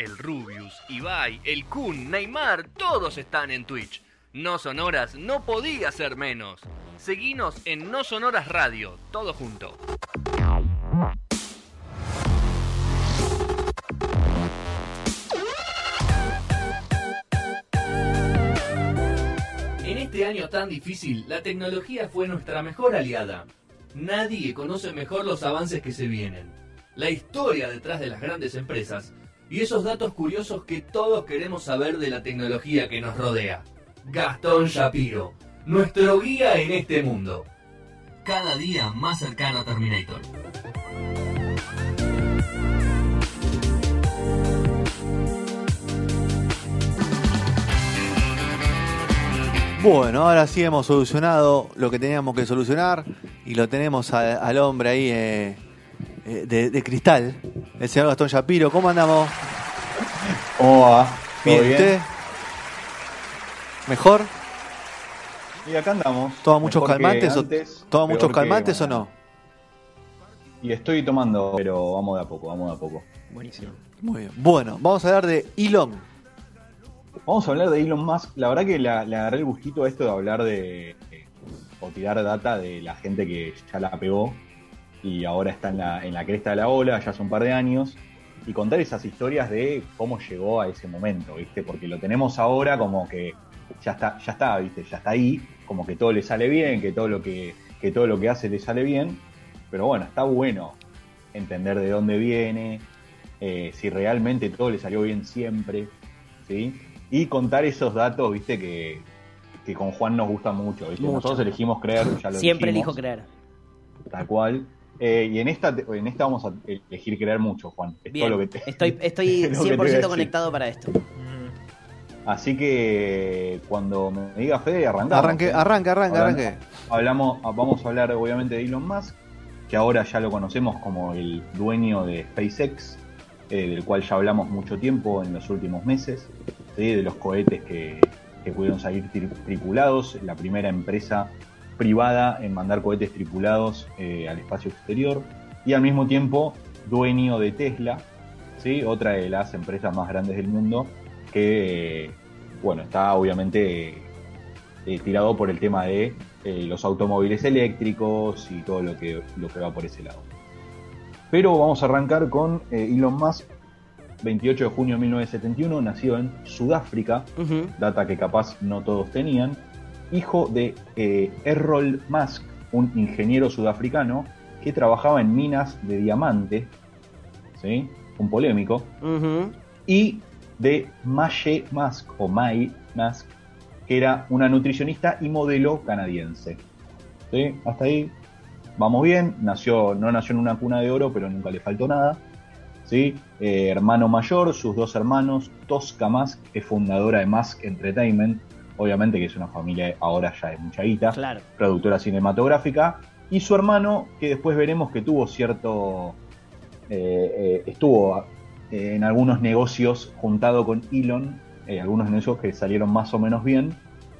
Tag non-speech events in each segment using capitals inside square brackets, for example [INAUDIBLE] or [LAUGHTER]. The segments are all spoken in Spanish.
El Rubius, Ibai, el Kun, Neymar, todos están en Twitch. No Sonoras no podía ser menos. Seguinos en No Sonoras Radio, todo junto. En este año tan difícil, la tecnología fue nuestra mejor aliada. Nadie conoce mejor los avances que se vienen, la historia detrás de las grandes empresas y esos datos curiosos que todos queremos saber de la tecnología que nos rodea. Gastón Shapiro, nuestro guía en este mundo. Cada día más cercano a Terminator. Bueno, ahora sí hemos solucionado lo que teníamos que solucionar y lo tenemos al hombre ahí eh, eh, de cristal, el señor Gastón Shapiro. ¿Cómo andamos? ¿Cómo va? ¿Todo Bien, bien? ¿usted? ¿Mejor? Y acá andamos. ¿Toma muchos Mejor calmantes, o, antes, ¿toma muchos que calmantes o no? Y estoy tomando, pero vamos de a poco, vamos de a poco. Buenísimo. Muy bien. Bueno, vamos a hablar de Elon. Vamos a hablar de Elon Musk. La verdad que le agarré el gustito a esto de hablar de. eh, o tirar data de la gente que ya la pegó y ahora está en la, en la cresta de la ola, ya hace un par de años. Y contar esas historias de cómo llegó a ese momento, ¿viste? Porque lo tenemos ahora como que ya está, ya está, ¿viste? Ya está ahí, como que todo le sale bien, que todo lo que, que todo lo que hace le sale bien. Pero bueno, está bueno entender de dónde viene, eh, si realmente todo le salió bien siempre, ¿sí? Y contar esos datos, viste, que, que con Juan nos gusta mucho, ¿viste? Mucho. Nosotros elegimos creer, ya lo Siempre elijo dijimos, creer. Tal cual. Eh, y en esta, en esta vamos a elegir creer mucho, Juan. Es Bien. todo lo que te- Estoy, estoy [LAUGHS] lo que te voy a 100% decir. conectado para esto. Así que cuando me diga Fede, arrancamos. Arranque, arranque, arranque, Hablando- arranque. Hablamos, vamos a hablar obviamente de Elon Musk, que ahora ya lo conocemos como el dueño de SpaceX, eh, del cual ya hablamos mucho tiempo en los últimos meses, ¿sí? de los cohetes que, que pudieron salir tri- tripulados, la primera empresa privada en mandar cohetes tripulados eh, al espacio exterior, y al mismo tiempo dueño de Tesla, ¿sí? otra de las empresas más grandes del mundo, que eh, bueno, está obviamente eh, tirado por el tema de eh, los automóviles eléctricos y todo lo que, lo que va por ese lado. Pero vamos a arrancar con Elon Musk, 28 de junio de 1971, nacido en Sudáfrica, data que capaz no todos tenían, hijo de eh, Errol Musk, un ingeniero sudafricano que trabajaba en minas de diamante, ¿sí? un polémico, y de Maye Musk, o May Musk, que era una nutricionista y modelo canadiense. ¿Sí? Hasta ahí vamos bien, nació, no nació en una cuna de oro, pero nunca le faltó nada. ¿Sí? Eh, hermano mayor, sus dos hermanos, Tosca Musk, es fundadora de Musk Entertainment, obviamente que es una familia ahora ya de mucha guita, Claro. productora cinematográfica, y su hermano, que después veremos que tuvo cierto. eh, eh, estuvo eh, en algunos negocios juntado con Elon, algunos negocios que salieron más o menos bien,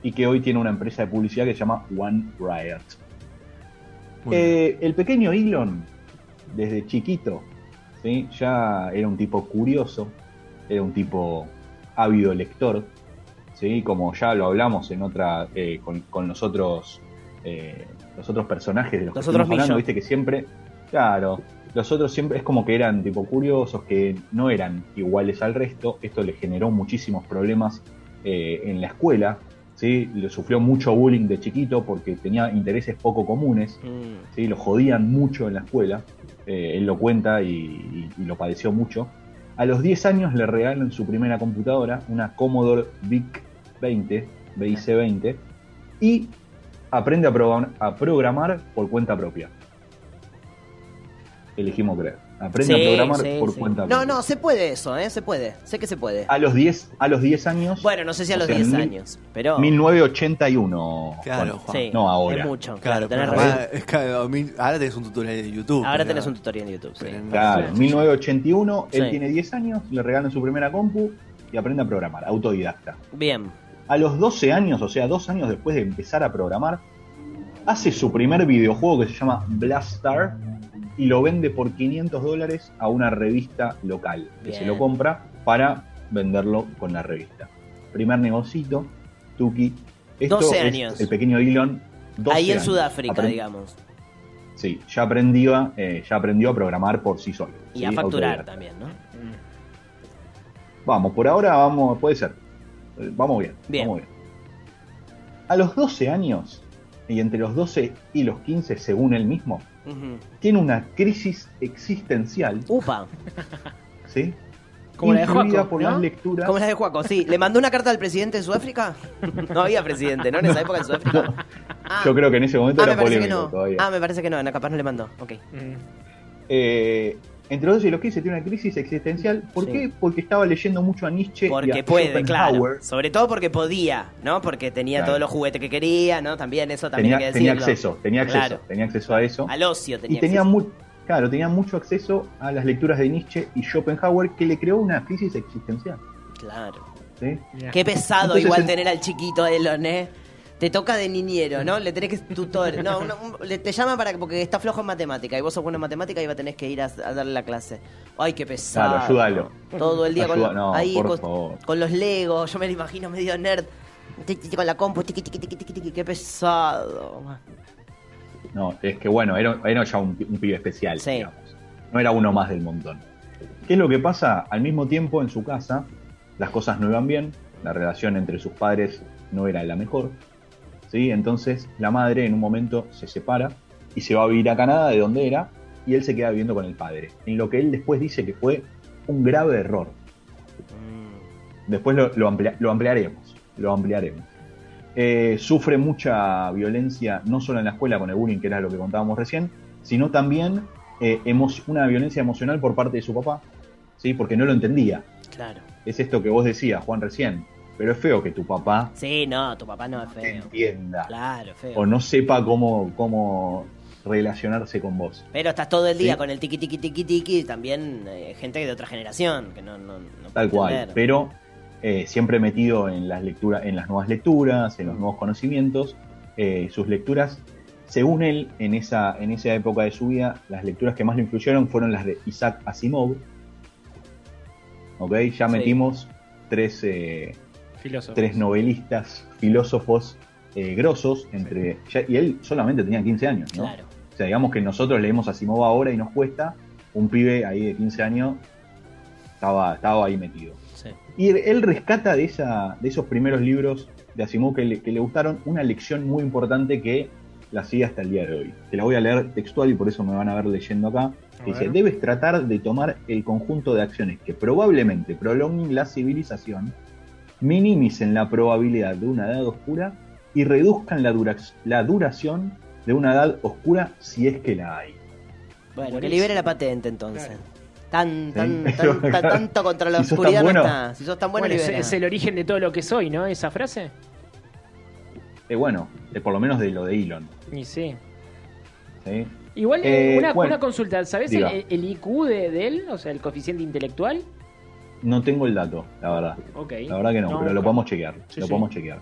y que hoy tiene una empresa de publicidad que se llama One Riot. El pequeño Elon, desde chiquito, ¿sí? ya era un tipo curioso, era un tipo ávido lector, ¿sí? como ya lo hablamos en otra eh, con, con los otros eh, los otros personajes de los, Los que otros estuvimos hablando, viste que siempre, claro, los otros siempre es como que eran tipo curiosos, que no eran iguales al resto, esto le generó muchísimos problemas eh, en la escuela, ¿sí? le sufrió mucho bullying de chiquito porque tenía intereses poco comunes, Mm. ¿sí? lo jodían mucho en la escuela, él lo cuenta y, y- y lo padeció mucho. A los 10 años le regalan su primera computadora, una Commodore VIC 20, VIC 20, y aprende a, a programar por cuenta propia. Elegimos creer. Aprende Sí, a programar sí, por sí. cuenta No, propia. no, se puede eso, ¿eh? Se puede. Sé que se puede. A los 10, a los 10 años. Bueno, no sé si a los sea, 10 en mil- años, pero... 1981. Claro, Juan. Juan. Sí, No ahora. es mucho. Claro, razón. ahora, es que, ahora tenés un tutorial de YouTube. Ahora pero- tenés un tutorial en YouTube, sí. en- Claro, Sí. 1981, él Sí. tiene 10 años, le regalan su primera compu y aprende a programar, autodidacta. Bien. A los 12 años, o sea, dos años después de empezar a programar, hace su primer videojuego que se llama Blast Star y lo vende por 500 dólares a una revista local que Bien. se lo compra. para venderlo con la revista. Primer negocito, Tuki. Esto 12 es años. El pequeño Elon. 12 Ahí en años. Sudáfrica, Aprend- digamos. Sí, ya aprendió, eh, ya aprendió a programar por sí solo. Y ¿sí? a facturar también, ¿no? Vamos, por ahora vamos, puede ser. Eh, Vamos bien, Bien. vamos bien. A los 12 años, y entre los 12 y los 15, según él mismo, tiene una crisis existencial, Upa. [LAUGHS] ¿sí? Como la de Influida Joaco, por ¿no? las lecturas. Como la de Juaco, sí. ¿Le mandó una carta al presidente de Sudáfrica? [LAUGHS] No había presidente, ¿no? En esa época en Sudáfrica. Ah, Yo creo que en ese momento ah, me era parece que polémico no. todavía. Ah, me parece que no, no, capaz no le mandó. Ok. Mm. Eh, entre los 12 y los 15 tiene una crisis existencial. ¿Por Sí. qué? Porque estaba leyendo mucho a Nietzsche y Porque a puede, claro. Sobre todo porque podía, ¿no? Porque tenía Claro. todos los juguetes que quería, ¿no? También eso también Tenía, hay que tenía decirlo. acceso, tenía acceso, Claro. tenía acceso a eso. Al ocio tenía y tenía acceso. mu- claro, tenía mucho acceso a las lecturas de Nietzsche y Schopenhauer que le creó una crisis existencial. Claro. Qué pesado Entonces, igual en- tener al chiquito Elon, ¿eh? Te toca de niñero, ¿no? Le tenés que tutor. No, un- le- te llama para porque está flojo en matemática y vos sos bueno en matemática y va a tenés que ir a, a darle la clase. Ay, qué pesado. Claro, ayúdalo. Todo el día Ayuda- con, no, ahí con, con los legos. Yo me lo imagino medio nerd. Con la compu, tiqui, tiqui, tiqui, tiqui, qué pesado. No, es que bueno, era, era ya un, un pibe especial, Sí. digamos. No era uno más del montón. ¿Qué es lo que pasa? Al mismo tiempo, en su casa, las cosas no iban bien, la relación entre sus padres no era la mejor. ¿Sí? Entonces, la madre en un momento se separa y se va a vivir a Canadá, de donde era, y él se queda viviendo con el padre. En lo que él después dice que fue un grave error. Mm, Después lo, lo amplia- lo ampliaremos. Lo ampliaremos. Eh, sufre mucha violencia, no solo en la escuela con el bullying, que era lo que contábamos recién, sino también eh, una violencia emocional por parte de su papá, ¿sí? porque no lo entendía. Claro. Es esto que vos decías, Juan, recién. Pero es feo que tu papá Sí, no, tu papá no es te feo. entienda Claro, feo. o no sepa cómo, cómo relacionarse con vos. Pero estás todo el día Sí. con el tiki tiki tiki tiki, también eh, gente de otra generación que no, no, no Tal cual. entender. Pero eh, siempre metido en las lecturas, en las nuevas lecturas, en los nuevos conocimientos. Eh, sus lecturas, según él, en esa, en esa época de su vida, las lecturas que más le influyeron fueron las de Isaac Asimov. ¿Ok? Ya Sí. metimos tres, tres novelistas, filósofos eh, grosos, entre, y él solamente tenía 15 años, ¿no? Claro. O sea, digamos que nosotros leemos Asimov ahora y nos cuesta, un pibe ahí de 15 años estaba, estaba ahí metido. Sí. Y él rescata de, esa, de esos primeros libros de Asimov que le, que le gustaron una lección muy importante que la sigue hasta el día de hoy. Te la voy a leer textual y por eso me van a ver leyendo acá. A Dice, debes tratar de tomar el conjunto de acciones que probablemente prolonguen la civilización, minimicen la probabilidad de una edad oscura y reduzcan la, dura- la duración de una edad oscura si es que la hay. Bueno, que libere la patente entonces. Claro. Tan, tan, Sí. tan- [LAUGHS] tan- tanto contra la Si oscuridad bueno. no está. Si sos tan bueno, Bueno, es, libera. es el origen de todo lo que soy, ¿no? Esa frase. Eh, bueno, eh, por lo menos de lo de Elon. Y sí. ¿sí? Igual, eh, una, bueno. una consulta. ¿Sabes el, el IQ de, de él? O sea, el coeficiente intelectual. No tengo el dato, la verdad. La verdad que no, pero lo podemos chequear. Sí, lo sí. podemos chequear.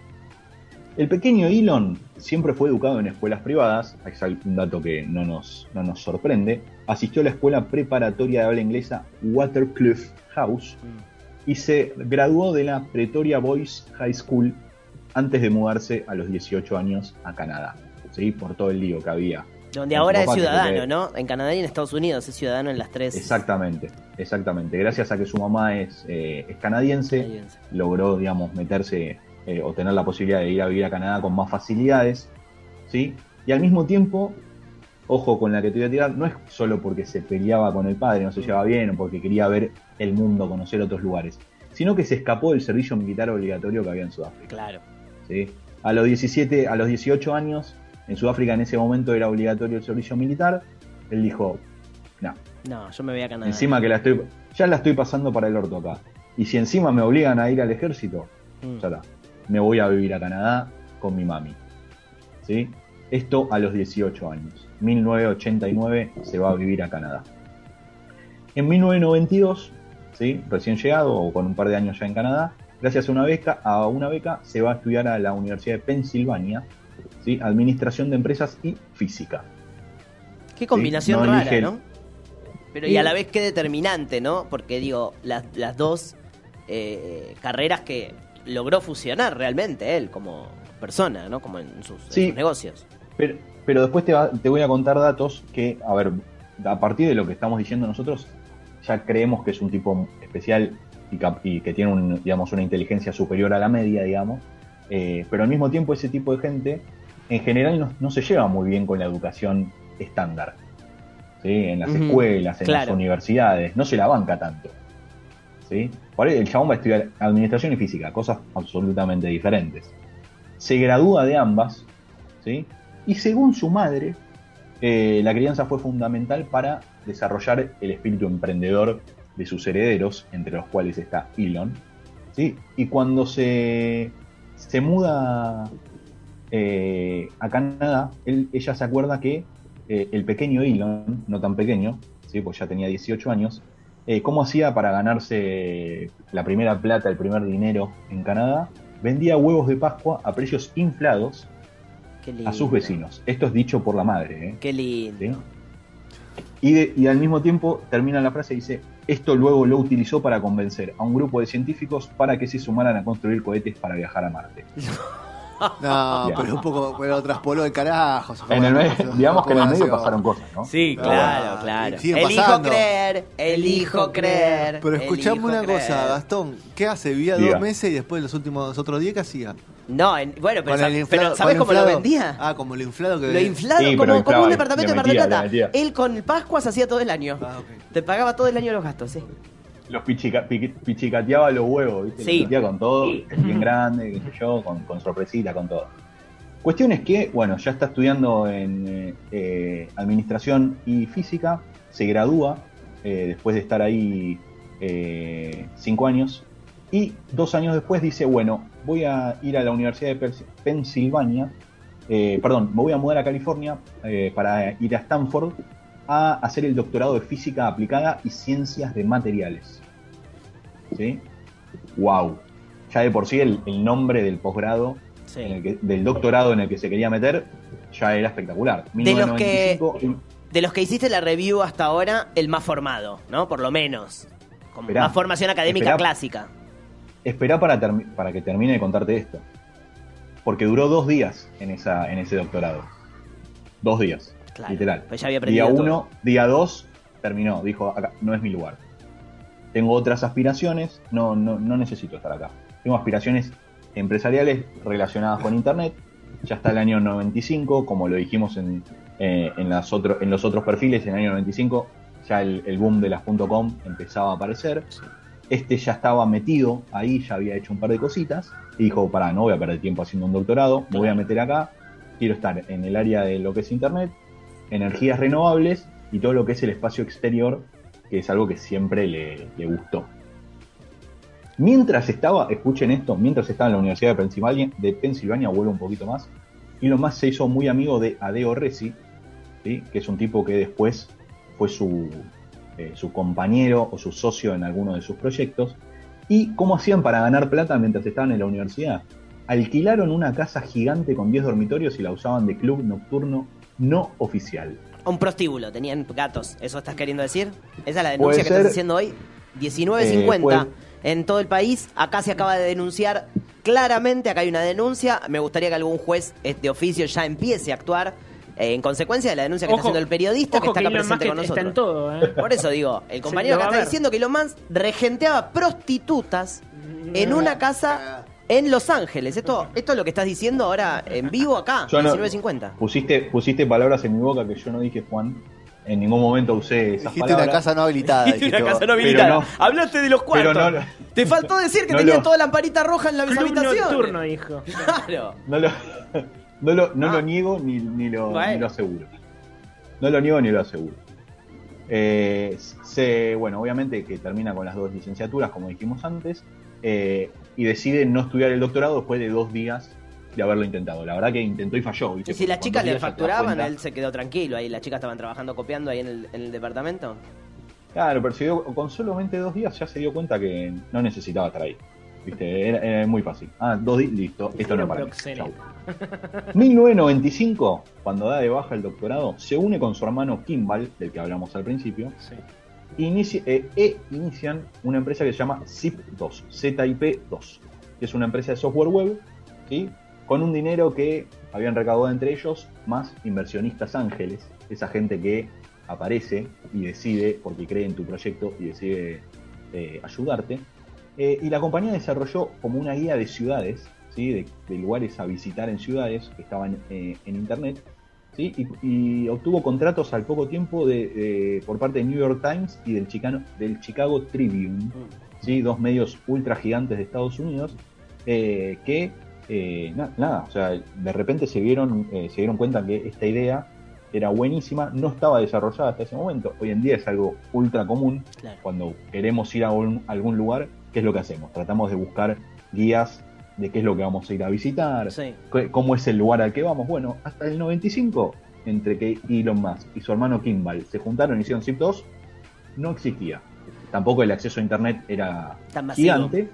El pequeño Elon siempre fue educado en escuelas privadas, es un dato que no nos, no nos sorprende. Asistió a la escuela preparatoria de habla inglesa Watercliff House Mm. y se graduó de la Pretoria Boys High School antes de mudarse a los 18 años a Canadá. ¿sí? Por todo el lío que había. Donde Con ahora es ciudadano, ¿no? En Canadá y en Estados Unidos es ciudadano en las tres. Exactamente, exactamente. Gracias a que su mamá es, eh, es canadiense, logró, digamos, meterse eh, o tener la posibilidad de ir a vivir a Canadá con más facilidades, ¿sí? Y al mismo tiempo, ojo con la que te voy a tirar, no es solo porque se peleaba con el padre, no se llevaba bien, o porque quería ver el mundo, conocer otros lugares, sino que se escapó del servicio militar obligatorio que había en Sudáfrica, Claro. ¿sí? A los 17, a los 18 años, en Sudáfrica en ese momento era obligatorio el servicio militar, él dijo, no, No, yo me voy a Canadá. encima que la estoy, ya la estoy pasando para el orto acá, y si encima me obligan a ir al ejército, Mm. ya está. Me voy a vivir a Canadá con mi mami. ¿Sí? Esto a los 18 años. 1989 se va a vivir a Canadá. En 1992, ¿sí? recién llegado o con un par de años ya en Canadá, gracias a una beca, a una beca se va a estudiar a la Universidad de Pensilvania, ¿sí? Administración de Empresas y Física. Qué combinación no rara, ¿no? Pero y a la vez qué determinante, ¿no? Porque digo, las, las dos eh, carreras que logró fusionar realmente él como persona, ¿no? Como en sus, en sus negocios. Pero, pero después te, va- te voy a contar datos que, a ver, a partir de lo que estamos diciendo nosotros, ya creemos que es un tipo especial y que tiene un, digamos, una inteligencia superior a la media, digamos. Eh, pero al mismo tiempo ese tipo de gente en general no, no se lleva muy bien con la educación estándar. ¿sí? En las escuelas, en las universidades, no se la banca tanto. ¿sí? Por ahí el chabón va a estudiar administración y física, cosas absolutamente diferentes. Se gradúa de ambas, ¿sí? y según su madre, eh, la crianza fue fundamental para desarrollar el espíritu emprendedor de sus herederos, entre los cuales está Elon. ¿sí? Y cuando se, se muda eh, a Canadá, él- ella se acuerda que eh, el pequeño Elon, no tan pequeño, ¿sí? pues ya tenía 18 años, eh, ¿cómo hacía para ganarse la primera plata, el primer dinero en Canadá? Vendía huevos de Pascua a precios inflados a sus vecinos. Esto es dicho por la madre. Qué lindo. ¿Sí? Y, de- y al mismo tiempo termina la frase y dice, esto luego lo utilizó para convencer a un grupo de científicos para que se sumaran a construir cohetes para viajar a Marte. [LAUGHS] No, pero un poco, pero traspoló el carajo. En el medio- digamos que en el medio pasaron cosas, ¿no? Sí, claro, claro. Elijo creer, elijo creer. Pero escuchame una cosa. Gastón. ¿Qué hace? Vivía Diga. dos meses y después los últimos otros días, ¿qué hacía? No, en- bueno, pero, Con el sa- inflado- pero con ¿sabes el cómo lo vendía? Ah, como lo inflado que Lo inflado, Sí, como, un departamento de Mar Plata. Él con Pascuas hacía todo el año. Ah, ok. Te pagaba todo el año los gastos, sí. Los pichica- pichicateaba los huevos, ¿viste? Sí. Los con todo, bien grande, qué sé yo, con, con sorpresita, con todo. Cuestión es que, bueno, ya está estudiando en eh, eh, administración y física, se gradúa eh, después de estar ahí eh, cinco años y dos años después dice, bueno, voy a ir a la Universidad de Pens- Pensilvania, perdón, me voy a mudar a California para ir a Stanford a hacer el doctorado de física aplicada y ciencias de materiales. ¿Sí? ¡Wow! Ya de por sí el, el nombre del posgrado, Sí. en el que- del doctorado en el que se quería meter, ya era espectacular. De los que- 1995, De los que hiciste la review hasta ahora, el más formado, ¿no? Por lo menos. Con Esperá, más formación académica esperá. clásica. Esperá para, para que termine de contarte esto. Porque duró dos días en, esa, en ese doctorado. Dos días, Claro, literal. pues ya había día uno, día dos, terminó. Dijo, acá no es mi lugar. Tengo otras aspiraciones, no, no, no necesito estar acá. Tengo aspiraciones empresariales relacionadas con Internet. Ya está el año 95, como lo dijimos en, eh, en, las otro- en los otros perfiles, en el año 95 ya el, el boom de las .com empezaba a aparecer. Este ya estaba metido ahí, ya había hecho un par de cositas. Y dijo, pará, no voy a perder tiempo haciendo un doctorado, me voy a meter acá. Quiero estar en el área de lo que es Internet, energías renovables y todo lo que es el espacio exterior, que es algo que siempre le, gustó. Mientras estaba, escuchen esto, mientras estaba en la Universidad de Pensilvania, de vuelvo un poquito más, Elon Musk se hizo muy amigo de Adeo Resi, ¿sí? que es un tipo que después fue su, eh, su compañero o su socio en alguno de sus proyectos. ¿Y cómo hacían para ganar plata mientras estaban en la universidad? Alquilaron una casa gigante con 10 dormitorios y la usaban de club nocturno no oficial. Un prostíbulo, tenían gatos. ¿Eso estás queriendo decir? Esa es la denuncia que estás haciendo hoy. 19.50 Eh, puede- en todo el país. Acá se acaba de denunciar claramente. Acá hay una denuncia. Me gustaría que algún juez eh, de oficio ya empiece a actuar eh, en consecuencia de la denuncia que está haciendo el periodista que está acá Elon presente Musk con está nosotros. en todo, ¿eh? Por eso digo, el compañero lo acá está diciendo que Elon Musk regenteaba prostitutas en una casa en Los Ángeles. Esto, esto es lo que estás diciendo ahora en vivo acá, Yo no- 19.50. Pusiste, pusiste palabras en mi boca que yo no dije, Juan. En ningún momento usé esas Dijiste palabras. una casa no habilitada. Dijiste una casa no habilitada. no. Hablaste de los cuartos. No- Te faltó [LAUGHS] decir que no tenía lo- toda lamparita roja en la Club habitación. nocturno, dijo. [LAUGHS] Claro. [LAUGHS] No lo, no lo, no Ah. lo niego ni, ni lo, Bueno. ni lo aseguro. No lo niego ni lo aseguro. Eh, se, bueno, obviamente que termina con las dos licenciaturas, como dijimos antes, eh, y decide no estudiar el doctorado después de dos días de haberlo intentado. La verdad que intentó y falló. ¿viste? Y si las chicas le facturaban, cuenta. él se quedó tranquilo. Ahí las chicas estaban trabajando copiando ahí en el, en el departamento. Claro, pero se dio- con solamente dos días ya se dio cuenta que no necesitaba estar ahí. ¿Viste? Era, era muy fácil. Ah, dos días, listo. Esto no es para mí. Proxeneta. Chau. 1995, cuando da de baja el doctorado, se une con su hermano Kimball, del que hablamos al principio, Sí. Eh, e inician una empresa que se llama ZIP2, ZIP2, que es una empresa de software web, ¿sí? con un dinero que habían recaudado entre ellos, más inversionistas ángeles, esa gente que aparece y decide, porque cree en tu proyecto y decide eh, ayudarte. Eh, y la compañía desarrolló como una guía de ciudades, ¿sí? de, lugares a visitar en ciudades que estaban en internet, ¿sí? y, y obtuvo contratos al poco tiempo de, de- por parte de New York Times y del, Chicano, del Chicago Tribune, ¿sí? dos medios ultra gigantes de Estados Unidos, eh, que eh, na- nada, o sea, de repente se vieron, eh, se dieron cuenta que esta idea era buenísima, no estaba desarrollada hasta ese momento. Hoy en día es algo ultra común. Claro. Cuando queremos ir a un- algún lugar, ¿qué es lo que hacemos? Tratamos de buscar guías de qué es lo que vamos a ir a visitar, Sí. cómo es el lugar al que vamos. Bueno, hasta el 95, entre que Elon Musk y su hermano Kimball se juntaron y hicieron Zip2, no existía. Tampoco el acceso a Internet era Tan gigante.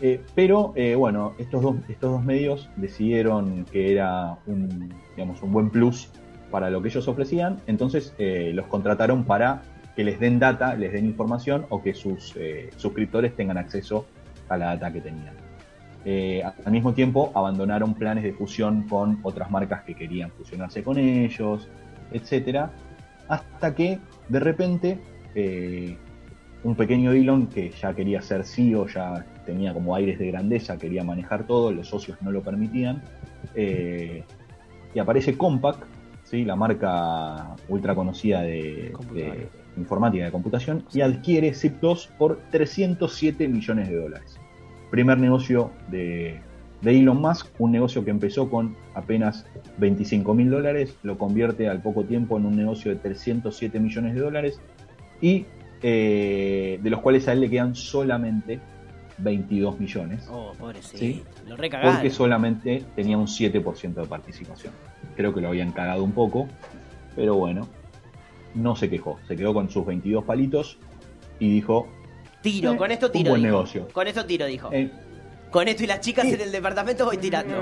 Eh, pero eh, bueno, estos dos, estos dos medios decidieron que era un, digamos, un buen plus para lo que ellos ofrecían, entonces eh, los contrataron para que les den data, les den información o que sus eh, suscriptores tengan acceso a la data que tenían. Eh, al mismo tiempo abandonaron planes de fusión con otras marcas que querían fusionarse con ellos, etcétera, hasta que de repente eh, un pequeño Elon que ya quería ser CEO, ya tenía como aires de grandeza, quería manejar todo, los socios no lo permitían, eh, y aparece Compaq, ¿sí? la marca ultra conocida de, de informática de computación, y adquiere Zip2 por 307 millones de dólares. Primer negocio de, de Elon Musk, un negocio que empezó con apenas 25 mil dólares, lo convierte al poco tiempo en un negocio de 307 millones de dólares y eh, de los cuales a él le quedan solamente 22 millones, Oh, pobrecito. Sí. Lo recagaron. porque solamente tenía un 7% de participación. Creo que lo habían cagado un poco, pero bueno, no se quejó, se quedó con sus 22 palitos y dijo, Tiro, Eh, con esto un tiro. buen dijo. negocio. Con esto tiro, dijo. eh, Con esto y las chicas Sí. en el departamento voy tirando.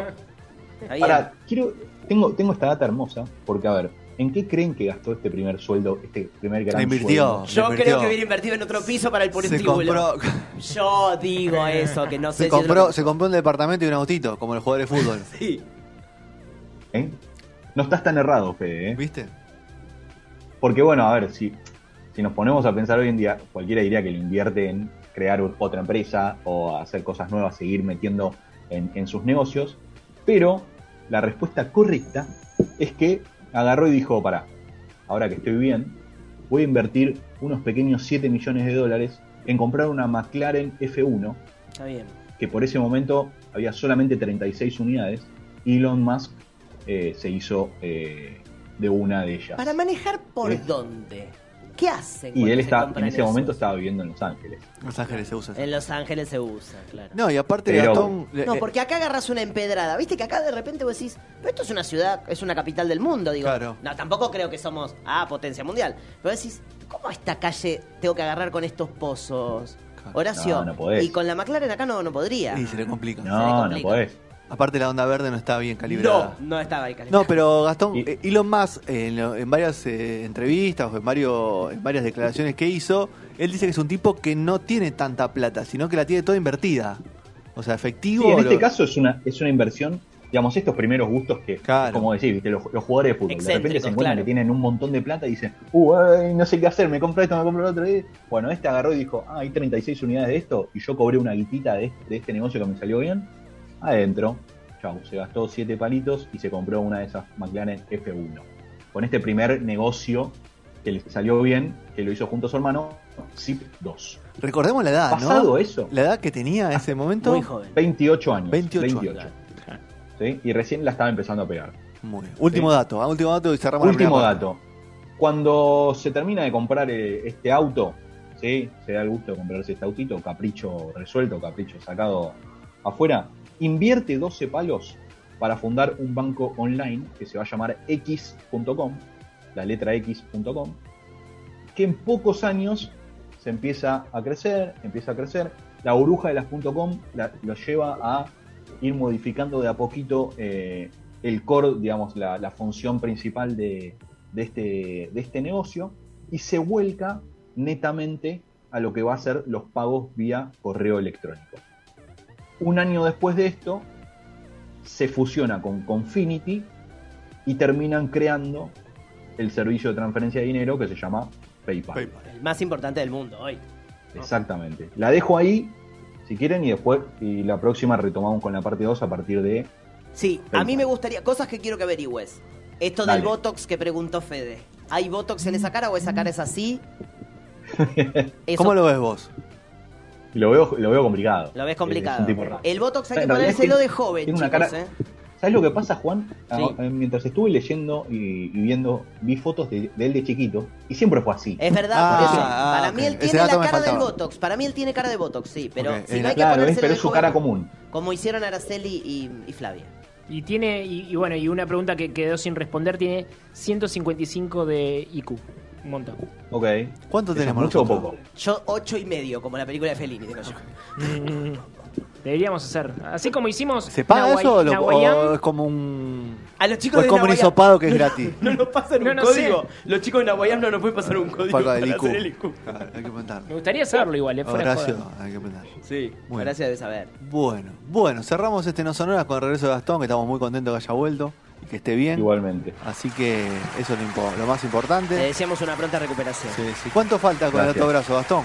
Bien. Ahora, quiero, tengo, tengo esta data hermosa, porque a ver, ¿en qué creen que gastó este primer sueldo, este primer gran La invirtió. sueldo? Yo invirtió. creo que hubiera invertido en otro piso para el compró, Yo digo eso, que no [LAUGHS] sé se, si lo compró, se compró un departamento y un autito, como los jugadores de fútbol. [LAUGHS] Sí. ¿Eh? No estás tan errado, Fede, ¿eh? ¿Viste? Porque bueno, a ver, si, si nos ponemos a pensar hoy en día, cualquiera diría que lo invierte en crear otra empresa o hacer cosas nuevas, seguir metiendo en, en sus negocios, pero la respuesta correcta es que agarró y dijo, para, ahora que estoy bien, voy a invertir unos pequeños 7 millones de dólares en comprar una McLaren F1, Está bien. que por ese momento había solamente 36 unidades, Elon Musk eh, se hizo eh, de una de ellas. Para manejar por dónde. ¿Qué hacen? Y él se está, en ese momento estaba viviendo en Los Ángeles. Los Ángeles se usa. En Los Ángeles se usa, claro. No, y aparte Pero- Gastón. No, porque acá agarras una empedrada. Viste que acá de repente vos decís, pero esto es una ciudad, es una capital del mundo, digo. Claro. No, tampoco creo que somos, ah, potencia mundial. Pero decís, ¿cómo esta calle tengo que agarrar con estos pozos? Horacio, No, no podés. y con la McLaren acá no, no podría. Y se le complica. le No, no complica. podés. Aparte la onda verde no está bien calibrada. No, no estaba ahí calibrado. No, pero Gastón, Y- eh, Elon Musk, eh, en, lo- en varias eh, entrevistas o en, varios, en varias declaraciones que hizo, él dice que es un tipo que no tiene tanta plata, sino que la tiene toda invertida. O sea, efectivo. Sí, en este lo- caso es una, es una inversión, digamos, estos primeros gustos que, Claro. como decir, ¿viste? Los, los jugadores de fútbol, de repente Excéntricos, se encuentran claro. que tienen un montón de plata y dicen, uh, ay, no sé qué hacer, me compro esto, me compro lo otro. y- Bueno, este agarró y dijo, ah, hay 36 unidades de esto y yo cobré una guitita de este, de este negocio que me salió bien. Adentro, chau, se gastó 7 palitos y se compró una de esas McLaren F1. Con este primer negocio que le salió bien, que lo hizo junto a su hermano, Zip 2. Recordemos la edad, Pasado ¿no? eso, La edad que tenía en ese momento. Muy joven. 28 años. 28 años. ¿sí? Y recién la estaba empezando a pegar. Muy bien. Último Sí. dato, ah, último dato y cerramos la Último parte. dato. Cuando se termina de comprar eh, este auto, ¿sí? se da el gusto de comprarse este autito, capricho resuelto, capricho sacado afuera, invierte 12 palos para fundar un banco online que se va a llamar X.com, la letra X.com, que en pocos años se empieza a crecer, empieza a crecer. La burbuja de las .com la- lo lleva a ir modificando de a poquito eh, el core, digamos, la, función principal de este, de este negocio y se vuelca netamente a lo que va a ser los pagos vía correo electrónico. Un año después de esto, se fusiona con Confinity y terminan creando el servicio de transferencia de dinero que se llama PayPal. PayPal. El más importante del mundo hoy. Exactamente. La dejo ahí, si quieren, y después, y la próxima retomamos con la parte 2 a partir de... Sí, a mí me gustaría, cosas que quiero que averigües. Esto Dale. del Botox que preguntó Fede. ¿Hay Botox en esa cara o esa cara es así? [LAUGHS] Eso- ¿Cómo lo ves vos? Lo veo, lo veo complicado. Lo ves Es complicado. un tipo raro. El Botox hay que ponérselo de joven, tiene una chicos, cara- ¿eh? ¿Sabes lo que pasa, Juan? Ah, Sí. eh, Mientras estuve leyendo y, y viendo, vi fotos de, de él de chiquito y siempre fue así. Es verdad, Ah, por eso. ah, para mí él tiene la cara del. Botox. Para mí él tiene cara de Botox, sí. Pero si es no hay que Claro, es, pero es su joven, cara común. Como hicieron Araceli y, y Flavia. Y tiene, y, y bueno, y una pregunta que quedó sin responder, tiene 155 de IQ. Un montón. Ok. ¿Cuánto ¿Eso es tenemos mucho o nosotros? poco? Yo ocho y medio, como la película de Fellini, digo yo. Mm, Deberíamos hacer. Así como hicimos. ¿Se paga Nahuay- eso o, lo- o es como un... A los o chicos es de como un hisopado que es gratis? No nos pasan No, un no código. sé. Los chicos de Nahuayam no nos pueden pasar un código para del hacer el IQ. IQ. Claro, hay que preguntar. Me gustaría saberlo igual, eh, fuera de Horacio, joda. hay que preguntar. Sí, Bueno. gracias debe saber. Bueno, bueno, cerramos este No Sonoras con el regreso de Gastón, que estamos muy contentos que haya vuelto y que esté bien. Igualmente. Así que eso es lo, más Le importante. deseamos una pronta recuperación. Sí, sí. ¿Cuánto falta con el otro brazo, Gastón?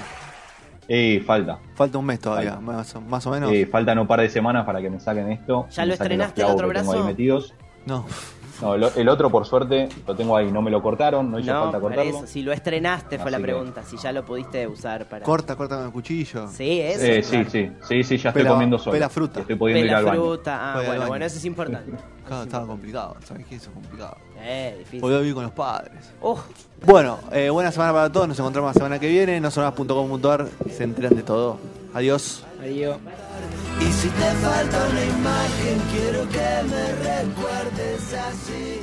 Eh, falta. Falta un mes todavía, más, o- más o menos. Eh, faltan un par de semanas para que me saquen esto. ¿Ya lo estrenaste el otro brazo? ahí metidos. No, No, el, el otro, por suerte, lo tengo ahí. No me lo cortaron, no hizo No, falta cortarlo. eso. Si lo estrenaste fue Así la que- pregunta. Si ya lo pudiste usar para. corta, corta con el cuchillo. Sí, eso. Eh, claro. sí, sí, sí, sí, ya estoy Pela- comiendo solo. pela fruta. Estoy pudiendo ir Pela al baño. fruta. Ah, Voy al bueno, baño. bueno, eso es importante. [LAUGHS] Claro, estaba complicado, ¿sabes qué? Eso es complicado. Eh, difícil. Volví a vivir con los padres. Uf, Bueno, eh, buena semana para todos, nos encontramos la semana que viene, no sonoras.com.ar, se enteran de todo. Adiós. Adiós. Y si te falta una imagen, quiero que me recuerdes así.